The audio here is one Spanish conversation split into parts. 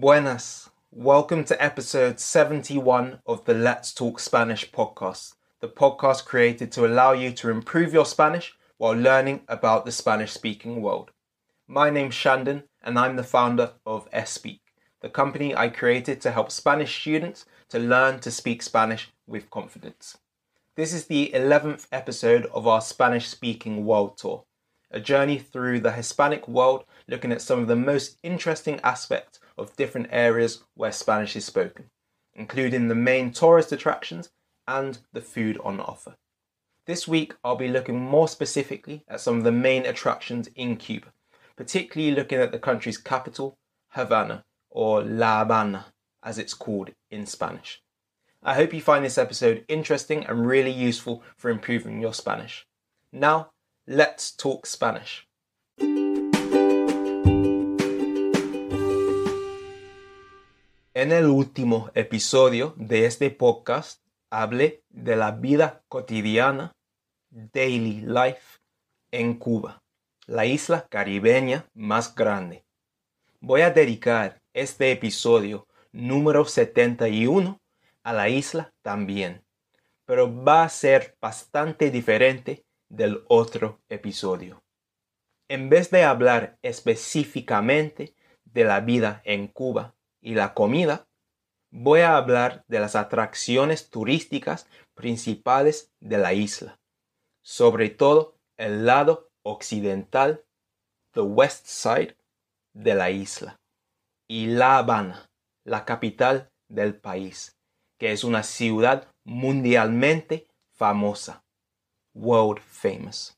Buenas. Welcome to episode 71 of the Let's Talk Spanish podcast, the podcast created to allow you to improve your Spanish while learning about the Spanish speaking world. My name's Shandon, and I'm the founder of Speak, the company I created to help Spanish students to learn to speak Spanish with confidence. This is the 11th episode of our Spanish speaking world tour, a journey through the Hispanic world looking at some of the most interesting aspects of different areas where Spanish is spoken, including the main tourist attractions and the food on offer. This week, I'll be looking more specifically at some of the main attractions in Cuba, particularly looking at the country's capital, Havana, or La Habana, as it's called in Spanish. I hope you find this episode interesting and really useful for improving your Spanish. Now, let's talk Spanish. En el último episodio de este podcast hablé de la vida cotidiana, daily life, en Cuba, la isla caribeña más grande. Voy a dedicar este episodio número 71 a la isla también, pero va a ser bastante diferente del otro episodio. En vez de hablar específicamente de la vida en Cuba, y la comida, voy a hablar de las atracciones turísticas principales de la isla, sobre todo el lado occidental, the west side de la isla, y La Habana, la capital del país, que es una ciudad mundialmente famosa, world famous.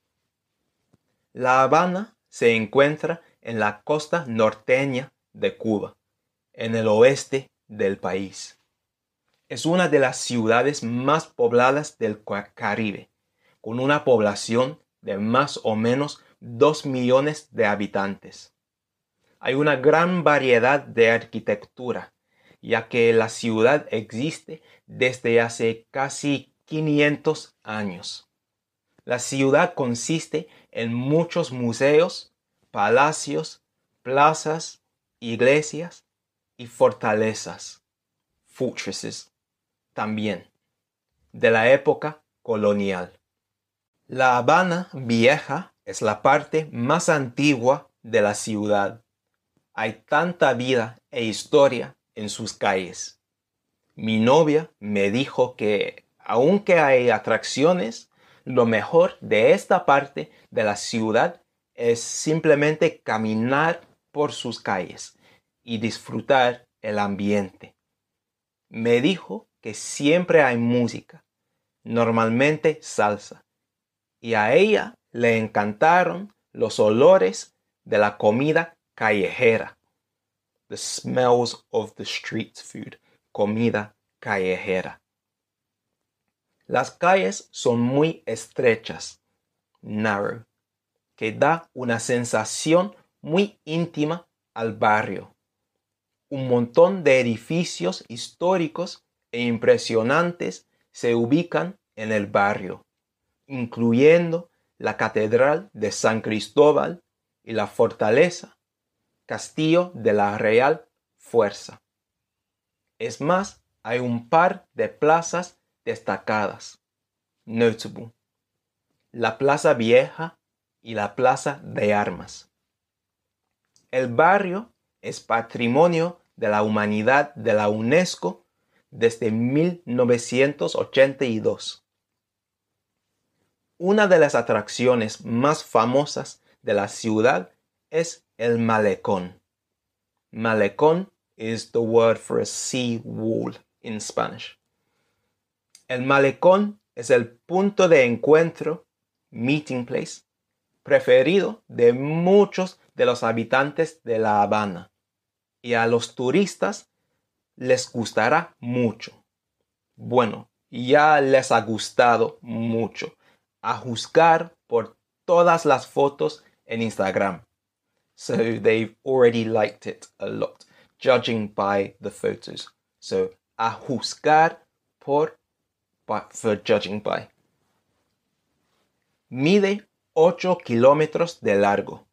La Habana se encuentra en la costa norteña de Cuba en el oeste del país. Es una de las ciudades más pobladas del Caribe, con una población de más o menos 2 millones de habitantes. Hay una gran variedad de arquitectura, ya que la ciudad existe desde hace casi 500 años. La ciudad consiste en muchos museos, palacios, plazas, iglesias, y fortalezas, fortresses, también, de la época colonial. La Habana Vieja es la parte más antigua de la ciudad. Hay tanta vida e historia en sus calles. Mi novia me dijo que, aunque hay atracciones, lo mejor de esta parte de la ciudad es simplemente caminar por sus calles y disfrutar el ambiente. Me dijo que siempre hay música, normalmente salsa, y a ella le encantaron los olores de la comida callejera. The smells of the street food, comida callejera. Las calles son muy estrechas, narrow, que da una sensación muy íntima al barrio un montón de edificios históricos e impresionantes se ubican en el barrio, incluyendo la Catedral de San Cristóbal y la fortaleza, Castillo de la Real Fuerza. Es más, hay un par de plazas destacadas, notable, la Plaza Vieja y la Plaza de Armas. El barrio es patrimonio de la Humanidad de la UNESCO desde 1982. Una de las atracciones más famosas de la ciudad es el malecón. Malecón is the word for a sea wall in Spanish. El malecón es el punto de encuentro, meeting place, preferido de muchos de los habitantes de La Habana y a los turistas les gustará mucho. Bueno, ya les ha gustado mucho, a juzgar por todas las fotos en Instagram. So they've already liked it a lot, judging by the photos. So a juzgar por, for judging by. Mide 8 kilómetros de largo.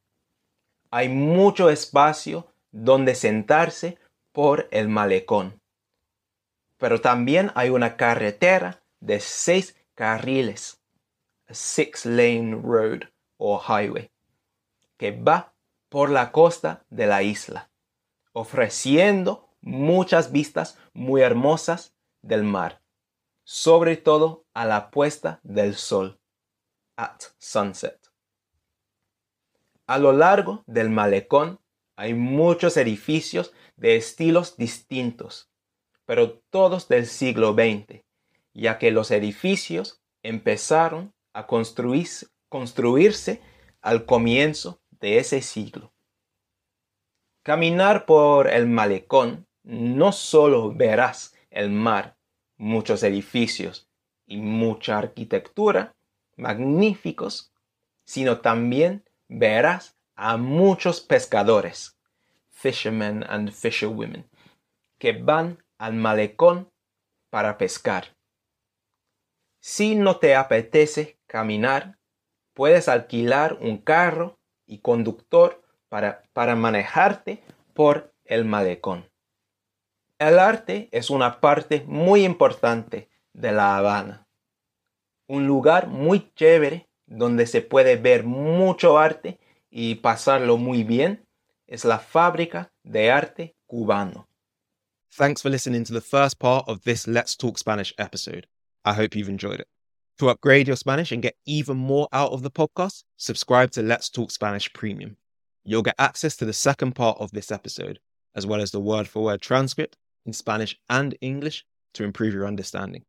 Hay mucho espacio donde sentarse por el malecón. Pero también hay una carretera de seis carriles, a six lane road o highway, que va por la costa de la isla, ofreciendo muchas vistas muy hermosas del mar, sobre todo a la puesta del sol, at sunset. A lo largo del malecón hay muchos edificios de estilos distintos, pero todos del siglo XX, ya que los edificios empezaron a construirse, al comienzo de ese siglo. Caminar por el malecón no solo verás el mar, muchos edificios y mucha arquitectura magníficos, sino también verás a muchos pescadores, fishermen and fisherwomen, que van al malecón para pescar. Si no te apetece caminar, puedes alquilar un carro y conductor para, para manejarte por el malecón. El arte es una parte muy importante de La Habana. Un lugar muy chévere donde se puede ver mucho arte y pasarlo muy bien es la fábrica de arte cubano. Thanks for listening to the first part of this Let's Talk Spanish episode. I hope you've enjoyed it. To upgrade your Spanish and get even more out of the podcast, subscribe to Let's Talk Spanish Premium. You'll get access to the second part of this episode, as well as the word for word transcript in Spanish and English to improve your understanding.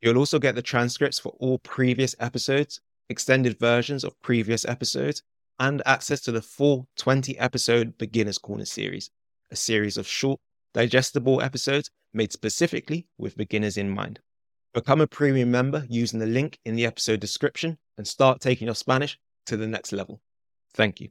You'll also get the transcripts for all previous episodes, extended versions of previous episodes, and access to the full 20 episode Beginner's Corner series, a series of short, digestible episodes made specifically with beginners in mind. Become a premium member using the link in the episode description and start taking your Spanish to the next level. Thank you.